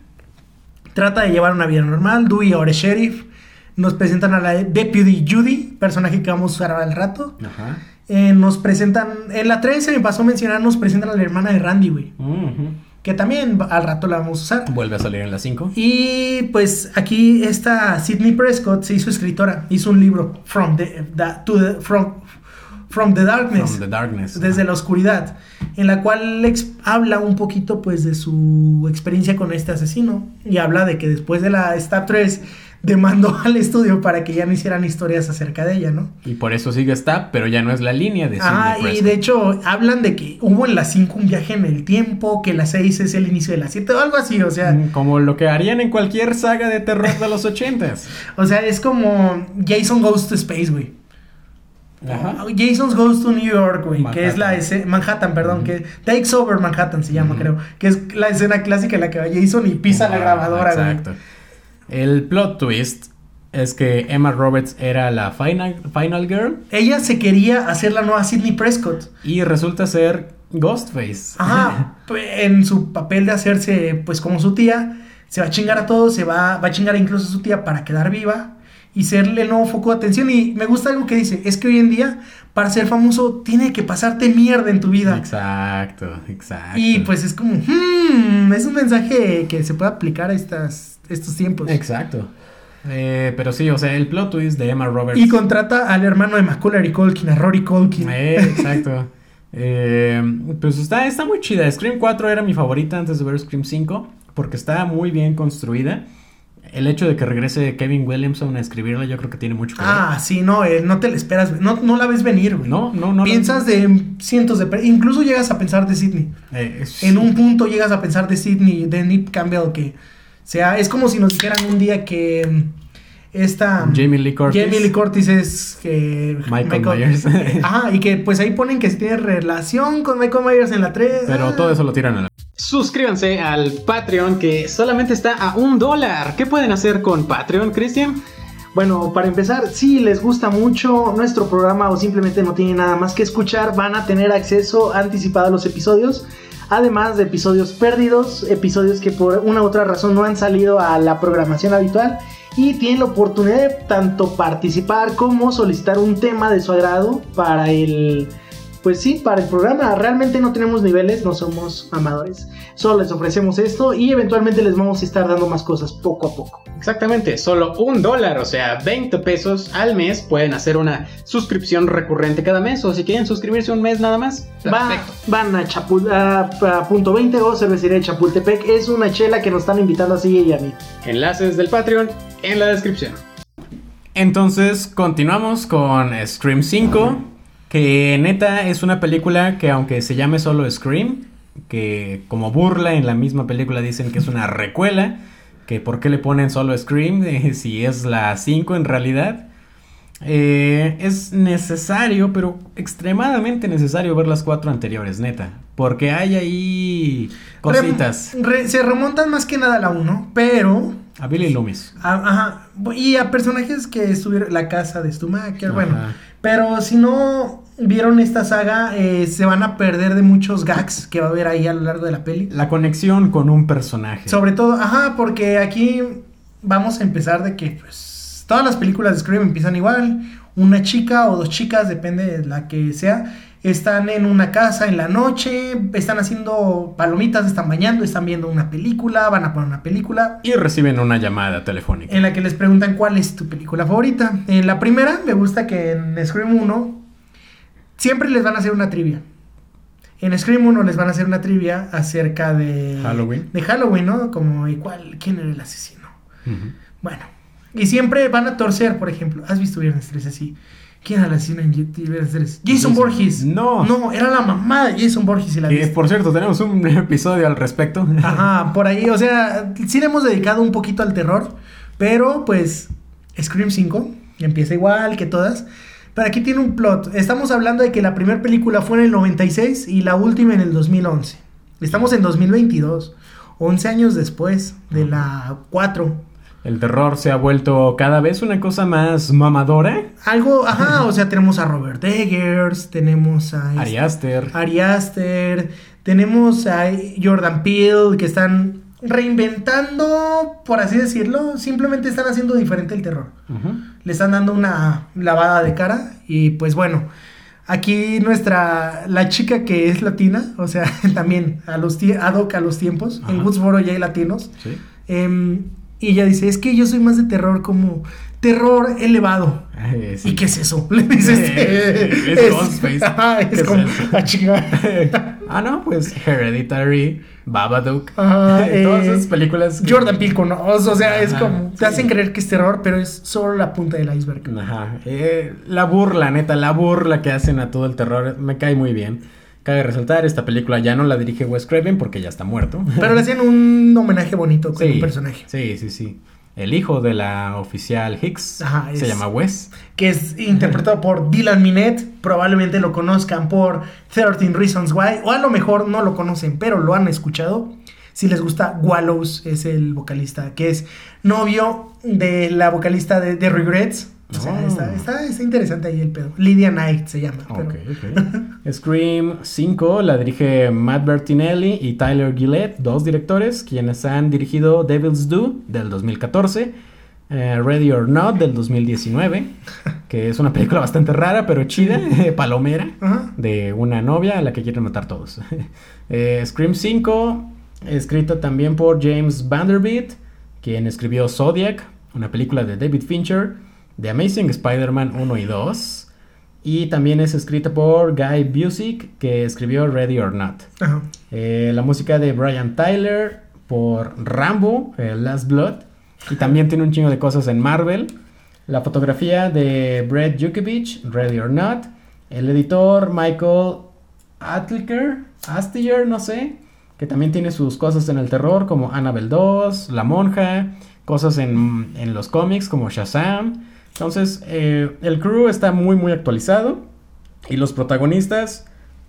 trata de llevar una vida normal, Dewey ahora es sheriff. Nos presentan a la Deputy Judy, personaje que vamos a usar al rato. Ajá. Eh, nos presentan, en la 3 se me pasó a mencionar, nos presentan a la hermana de Randy, güey. Que también al rato la vamos a usar. Vuelve a salir en las 5. Y pues aquí esta Sidney Prescott se hizo escritora, hizo un libro From the, to the- from, from the Darkness, From the Darkness. desde la oscuridad, en la cual habla un poquito pues de su experiencia con este asesino y habla de que después de la Stab 3 demandó [laughs] al estudio para que ya no hicieran historias acerca de ella, ¿no? Y por eso sigue Stab, pero ya no es la línea de Ah, Sidney y Prescott. de hecho hablan de que hubo en las 5 un viaje en el tiempo, que la 6 es el inicio de la 7 o algo así, o sea, Mm, Como lo que harían en cualquier saga de terror de los ochentas. [laughs] o sea, es como Jason Goes to Space, güey. Ajá. Jason Goes to New York, güey, que es la Manhattan. escena, Manhattan, perdón, que Takes Over Manhattan se llama, creo, que es la escena clásica en la que va Jason y pisa la grabadora, güey. Exacto. El plot twist es que Emma Roberts era la final, final girl Ella se quería hacer la nueva Sidney Prescott. y resulta ser Ghostface. Ajá, [laughs] en su papel de hacerse pues como su tía, se va a chingar a todos, se va, va a chingar incluso a su tía para quedar viva y serle el nuevo foco de atención. Y me gusta algo que dice, es que hoy en día para ser famoso tiene que pasarte mierda en tu vida. Exacto, exacto. Y pues es como, hmm, es un mensaje que se puede aplicar a estas, estos tiempos. Exacto. Eh, pero sí, o sea, el plot twist de Emma Roberts. Y contrata al hermano de Macaulay Culkin, a Rory Culkin. Eh, exacto. [laughs] Eh, pues está, está muy chida. Scream 4 era mi favorita antes de ver Scream 5 porque está muy bien construida. El hecho de que regrese Kevin Williamson a escribirla yo creo que tiene mucho que ver. Ah, sí, no, eh, no te la esperas, no, no la ves venir, güey. No, no, no. Piensas de cientos de... Incluso llegas a pensar de Sidney. Eh, es- En un punto llegas a pensar de Sidney, de Nip Campbell, que sea... Es como si nos dijeran un día que mm, esta... Jamie Lee Curtis. Jamie Lee Curtis es que... Michael Myers. [laughs] Ajá, y que pues ahí ponen que si tiene relación con Michael Myers en la 3. Pero todo eso lo tiran a la... Suscríbanse al Patreon que solamente está a un dólar. ¿Qué pueden hacer con Patreon, Cristian? Bueno, para empezar, si les gusta mucho nuestro programa o simplemente no tienen nada más que escuchar, van a tener acceso anticipado a los episodios. Además de episodios perdidos, episodios que por una u otra razón no han salido a la programación habitual. Y tienen la oportunidad de tanto participar como solicitar un tema de su agrado para el... Pues sí, para el programa. Realmente no tenemos niveles, no somos amadores. Solo les ofrecemos esto y eventualmente les vamos a estar dando más cosas poco a poco. Exactamente, solo un dólar, o sea, 20 pesos al mes. Pueden hacer una suscripción recurrente cada mes. O si quieren suscribirse un mes nada más. Va- van a, Chapul- a- a punto 20 o cervecería de Chapultepec. Es una chela que nos están invitando así y a mí. Enlaces del Patreon en la descripción. Entonces, continuamos con Scream 5. Que neta es una película que aunque se llame solo Scream, que como burla en la misma película dicen que es una [laughs] recuela, que por qué le ponen solo Scream [laughs] eh, si es la 5 en realidad. Eh, es necesario, pero extremadamente necesario ver las cuatro anteriores, neta. Porque hay ahí cositas. Rem- re- se remontan más que nada a la 1, pero. A Billy Loomis. a- ajá. Y a personajes que estuvieron. La casa de Stumacher, bueno. Pero si no vieron esta saga, eh, se van a perder de muchos gags que va a haber ahí a lo largo de la peli. La conexión con un personaje. Sobre todo, ajá, porque aquí vamos a empezar de que, pues, todas las películas de Scream empiezan igual. Una chica o dos chicas, depende de la que sea, están en una casa en la noche, están haciendo palomitas, están bañando, están viendo una película, van a poner una película. Y reciben una llamada telefónica. En la que les preguntan cuál es tu película favorita. En la primera, me gusta que en Scream 1 siempre les van a hacer una trivia. En Scream 1 les van a hacer una trivia acerca de Halloween. De Halloween, ¿no? Como, ¿y cuál? ¿Quién era el asesino? Bueno, y siempre van a torcer, por ejemplo. ¿Has visto Viernes 3 así? ¿Quién era asesino en Viernes 3? Jason Jason. Borges. No. No, era la mamá de Jason Borges y la viste. por cierto, tenemos un [laughs] episodio al respecto. Ajá, por ahí, o sea, sí le hemos dedicado un poquito al terror, pero pues Scream 5 empieza igual que todas, pero aquí tiene un plot. Estamos hablando de que la primera película fue en el 96 y la última en el 2011. Estamos en 2022, 11 años después de la 4. El terror se ha vuelto cada vez una cosa más mamadora. Algo, ajá, [laughs] o sea, tenemos a Robert Eggers, tenemos a... este- Ari Aster. Ari Aster, tenemos a Jordan Peele que están reinventando, por así decirlo, simplemente están haciendo diferente el terror. Ujú. Le están dando una lavada de cara y pues bueno, aquí nuestra, la chica que es latina, o sea, [laughs] también a los ad hoc a los tiempos, en. Woodsboro ya hay latinos. Sí. Em, y ella dice, es que yo soy más de terror como terror elevado. Sí. ¿Y qué es eso? [laughs] Le dices. [laughs] Eh, es es, Ghostface. [laughs] ¿Qué es como. ah, no, pues Hereditary, Babadook. Todas eh, esas películas. que- Jordan Peele con o sea, es como. Te sí. hacen creer que es terror, pero es solo la punta del iceberg. Ajá. Eh, la burla, neta, la burla que hacen a todo el terror me cae muy bien. Cabe resaltar, esta película ya no la dirige Wes Craven porque ya está muerto. Pero le hacen un homenaje bonito con Sí, un personaje. Sí, sí, sí. El hijo de la oficial Hicks Ajá, se llama Wes. Que es interpretado por Dylan Minette. Probablemente lo conozcan por 13 Reasons Why. O a lo mejor no lo conocen, pero lo han escuchado. Si les gusta, Wallows es el vocalista, que es novio de la vocalista de, de Regrets. O sea, Oh. está, está- está interesante ahí el pedo. Lydia Knight se llama. pero-. [laughs] Scream 5 la dirige Matt Bertinelli y Tyler Gillette, dos directores, quienes han dirigido Devil's Due del 2014, eh, Ready or Not del 2019, [laughs] que es una película bastante rara pero chida, [laughs] palomera, de una novia a la que quieren matar todos. Eh, Scream 5, escrita también por James Vanderbilt, quien escribió Zodiac, una película de David Fincher, The Amazing Spider-Man 1 y 2. Y también es escrita por Guy Busick, que escribió Ready or Not. Ajá. Eh, la música de Brian Tyler por Rambo, eh, Last Blood. Y también tiene un chingo de cosas en Marvel. La fotografía de Brett Jukovich, Ready or Not. El editor Michael Atliker, Astier, no sé. Que también tiene sus cosas en el terror, como Annabelle 2, La Monja. Cosas en, en los cómics, como Shazam. Entonces, eh, el crew está muy, muy actualizado. Y los protagonistas,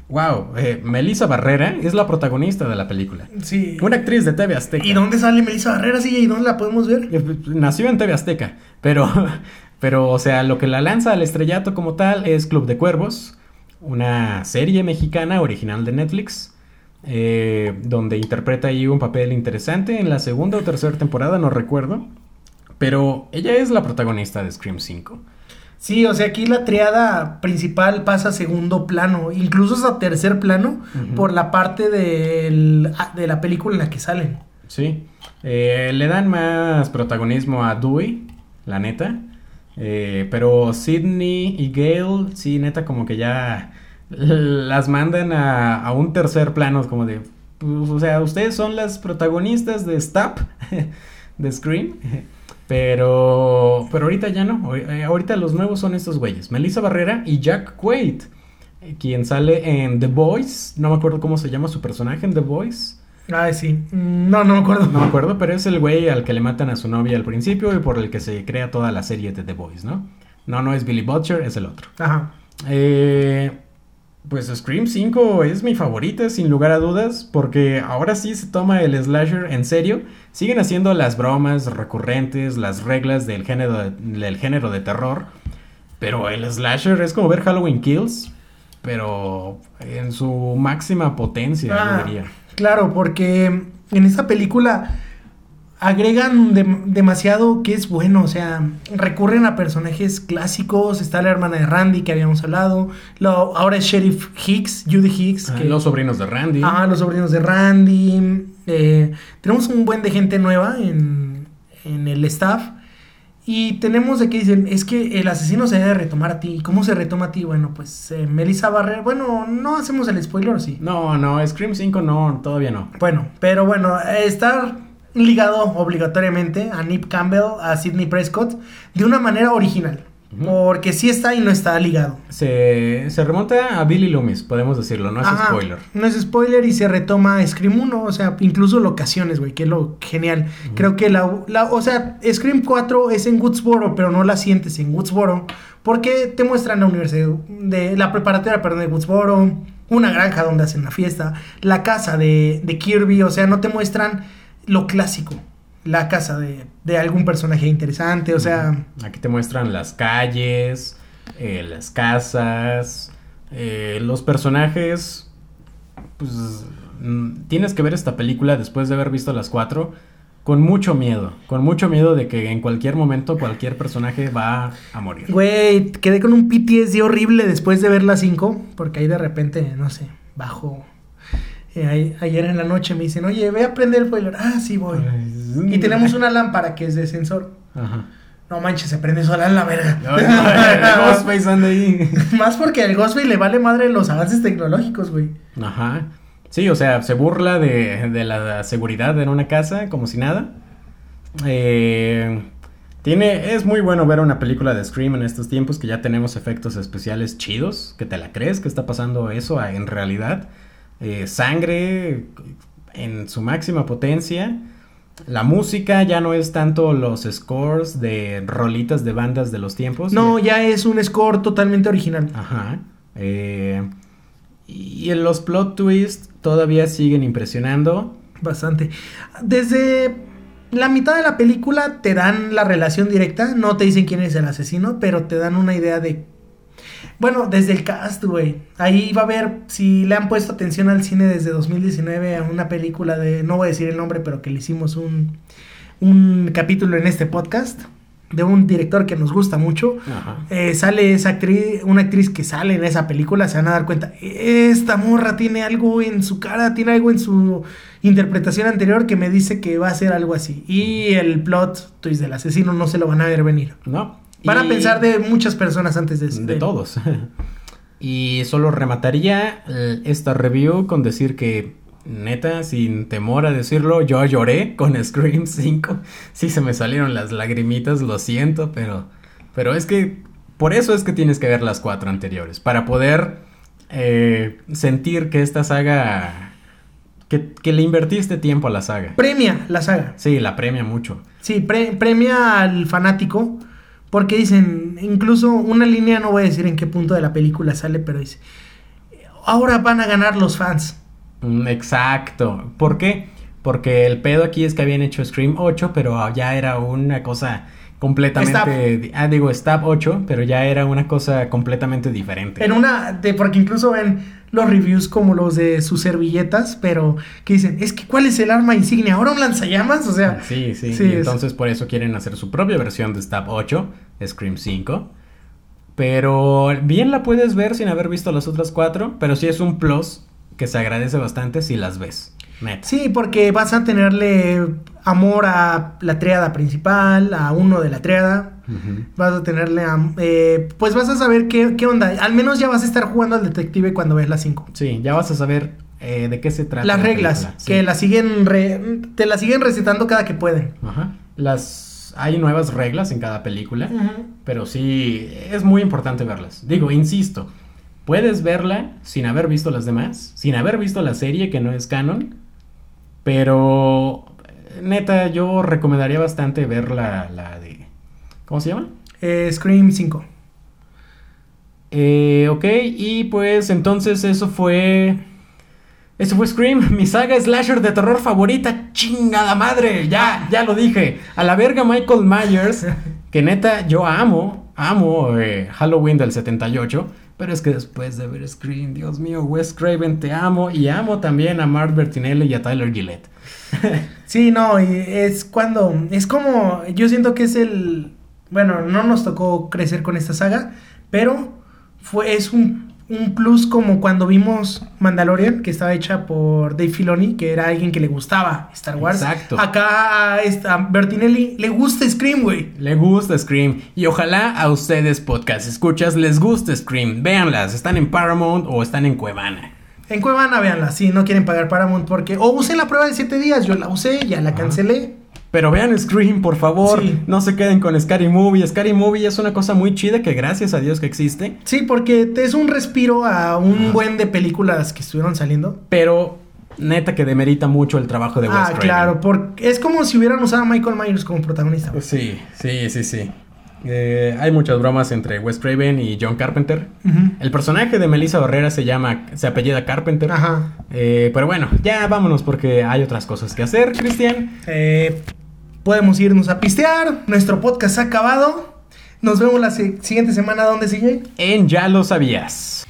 wow, eh, Melissa Barrera es la protagonista de la película. Sí. Una actriz de TV Azteca. ¿Y dónde sale Melissa Barrera? Sí, ¿y dónde la podemos ver? Eh, Nació en TV Azteca, pero, [laughs] pero, o sea, lo que la lanza al estrellato como tal es Club de Cuervos, una serie mexicana original de Netflix, eh, donde interpreta ahí un papel interesante en la segunda o tercera temporada, no recuerdo, pero ella es la protagonista de Scream 5. Sí, o sea, aquí la triada principal pasa a segundo plano, incluso hasta tercer plano, por la parte del- ah, de la película en la que salen. Sí, eh, le dan más protagonismo a Dewey, la neta. Eh, pero Sidney y Gale, sí, neta, como que ya las mandan a, a un tercer plano, como de, pues, o sea, ustedes son las protagonistas de Stop, [laughs] de Scream. Pero, pero ahorita ya no. Eh, Ahorita los nuevos son estos güeyes. Melissa Barrera y Jack Quaid. eh, Quien sale en The Boys. No me acuerdo cómo se llama su personaje en The Boys. Ay, sí. No, no me acuerdo. No me acuerdo, pero es el güey al que le matan a su novia al principio y por el que se crea toda la serie de The Boys, ¿no? No, no es Billy Butcher, es el otro. Ajá. Eh, pues Scream 5 es mi favorita, sin lugar a dudas, porque ahora sí se toma el slasher en serio. Siguen haciendo las bromas recurrentes, las reglas del género de, del género de terror, pero el slasher es como ver Halloween Kills, pero en su máxima potencia, Ah, yo diría. Claro, porque en esta película agregan dem- demasiado que es bueno, o sea, recurren a personajes clásicos, está la hermana de Randy que habíamos hablado, lo- ahora es Sheriff Hicks, Judy Hicks, Ah, que, Los sobrinos de Randy. ah, los sobrinos de Randy, eh, tenemos un buen de gente nueva en, en el staff. Y tenemos de que dicen, es que el asesino se debe retomar a ti. ¿Cómo se retoma a ti? Bueno, pues eh, Melissa Barrera. Bueno, no hacemos el spoiler, ¿o sí? No, no, Scream 5 no, todavía no. Bueno, pero bueno, eh, está ligado obligatoriamente a Nip Campbell, a Sidney Prescott, de una manera original. Porque sí está y no está ligado. Se, se remonta a Billy Loomis, podemos decirlo, no es Ajá, spoiler. No es spoiler y se retoma Scream 1, o sea, incluso locaciones, güey, que es lo genial. Creo que la, la- o sea, Scream 4 es en Woodsboro, pero no la sientes en Woodsboro, porque te muestran la universidad, de la preparatoria, perdón, de Woodsboro, una granja donde hacen la fiesta, la casa de, de Kirby, o sea, no te muestran lo clásico, la casa de, de algún personaje interesante, o sea... Aquí te muestran las calles, eh, las casas, eh, los personajes. Pues mm, tienes que ver esta película después de haber visto las cuatro con mucho miedo, con mucho miedo de que en cualquier momento cualquier personaje va a morir. Güey, quedé con un PTSD horrible después de ver las 5, porque ahí de repente, no sé, bajo. Eh, ayer en la noche me dicen, oye, ve a prender el boiler. Ah, sí, voy. Y tenemos una lámpara que es de sensor. Ajá. No manches, se prende sola en la verga. No, no, el Ghostface [laughs] anda ahí. Más porque al Ghostface le vale madre los avances tecnológicos, güey. Ajá. Sí, o sea, se burla de, de la seguridad en una casa como si nada. Eh, tiene, es muy bueno ver una película de Scream en estos tiempos que ya tenemos efectos especiales chidos, que te la crees que está pasando eso en realidad. Eh, sangre en su máxima potencia. La música ya no es tanto los scores de rolitas de bandas de los tiempos. No, Ya- ya es un score totalmente original. Ajá. Eh, y en los plot twists todavía siguen impresionando. Bastante. Desde la mitad de la película te dan la relación directa, no te dicen quién es el asesino, pero te dan una idea de... Bueno, desde el cast, güey. Ahí va a ver si le han puesto atención al cine desde 2019 a una película de... No voy a decir el nombre, pero que le hicimos un, un capítulo en este podcast de un director que nos gusta mucho. Ajá. Eh, sale esa actriz, una actriz que sale en esa película, se van a dar cuenta, esta morra tiene algo en su cara, tiene algo en su interpretación anterior que me dice que va a ser algo así. Y el plot twist del asesino no se lo van a ver venir. ¿No? Van a pensar de muchas personas antes de De todos. [laughs] y solo remataría eh, esta review con decir que, neta, sin temor a decirlo, yo lloré con [laughs] Scream 5. Sí, se me salieron las lagrimitas, lo siento, pero, pero es que por eso es que tienes que ver las cuatro anteriores, para poder eh, sentir que esta saga, que, que le invertiste tiempo a la saga. Premia la saga. Sí, la premia mucho. Sí, pre- premia al fanático. Porque dicen, incluso una línea, no voy a decir en qué punto de la película sale, pero dice, ahora van a ganar los fans. Mm, Exacto. ¿Por qué? Porque el pedo aquí es que habían hecho Scream 8, pero ya era una cosa completamente... Ah, digo, Stab 8, pero ya era una cosa completamente diferente. En una, de, porque incluso ven los reviews como los de sus servilletas, pero que dicen, es que ¿cuál es el arma insignia? ¿Ahora un lanzallamas? O sea, Sí, sí. Sí, y es- entonces por eso quieren hacer su propia versión de Stab 8, Scream 5. Pero bien la puedes ver sin haber visto las otras cuatro, pero sí es un plus que se agradece bastante si las ves. Neta. sí, porque vas a tenerle amor a la triada principal, a uno de la triada. Vas a tenerle, am- eh, pues vas a saber qué, qué onda. Al menos ya vas a estar jugando al detective cuando ves las 5. Sí, ya vas a saber eh, de qué se trata. Las la reglas, película, sí. que las siguen, re- te las siguen recetando cada que pueden. Ajá. Las hay nuevas reglas en cada película, pero sí es muy importante verlas. Digo, insisto, puedes verla sin haber visto las demás, sin haber visto la serie que no es canon, pero eh, neta yo recomendaría bastante ver la, la de ¿cómo se llama? Eh, Scream 5. Eh, ok, y pues entonces eso fue. Eso fue Scream, [laughs] mi saga slasher de terror favorita. Chingada madre, ya, ya lo dije. A la verga Michael Myers, [laughs] que neta yo amo, amo eh, Halloween del 78. Pero es que después de ver Scream, Dios mío, Wes Craven, te amo. Y amo también a Mark Bertinelli y a Tyler Gillette. [laughs] Sí, no, y es cuando, es como, yo siento que es el, bueno, no nos tocó crecer con esta saga, pero fue, es un, un plus como cuando vimos Mandalorian, que estaba hecha por Dave Filoni, que era alguien que le gustaba Star Wars. Exacto. Acá a esta Bertinelli le gusta Scream, güey. Le gusta Scream. Y ojalá a ustedes, podcast escuchas, les guste Scream. Véanlas, están en Paramount o están en Cuevana. En Cuevana, véanla, si no quieren pagar Paramount, porque, o usen la prueba de 7 días, yo la usé, ya la cancelé. Pero vean Scream, por favor. Sí. No se queden con Scary Movie. Scary Movie es una cosa muy chida que gracias a Dios que existe. Sí, porque te es un respiro a un buen de películas que estuvieron saliendo. Pero neta que demerita mucho el trabajo de Wes Ah, claro, porque es como si hubieran usado a Michael Myers como protagonista. Sí, sí, sí, sí. Eh, hay muchas bromas entre Wes Craven y John Carpenter. El personaje de Melissa Barrera se llama, se apellida Carpenter. Ajá. Eh, pero bueno, ya vámonos porque hay otras cosas que hacer, Cristian. Eh, podemos irnos a pistear. Nuestro podcast ha acabado. Nos vemos la si- siguiente semana. ¿Dónde sigue? En Ya lo sabías.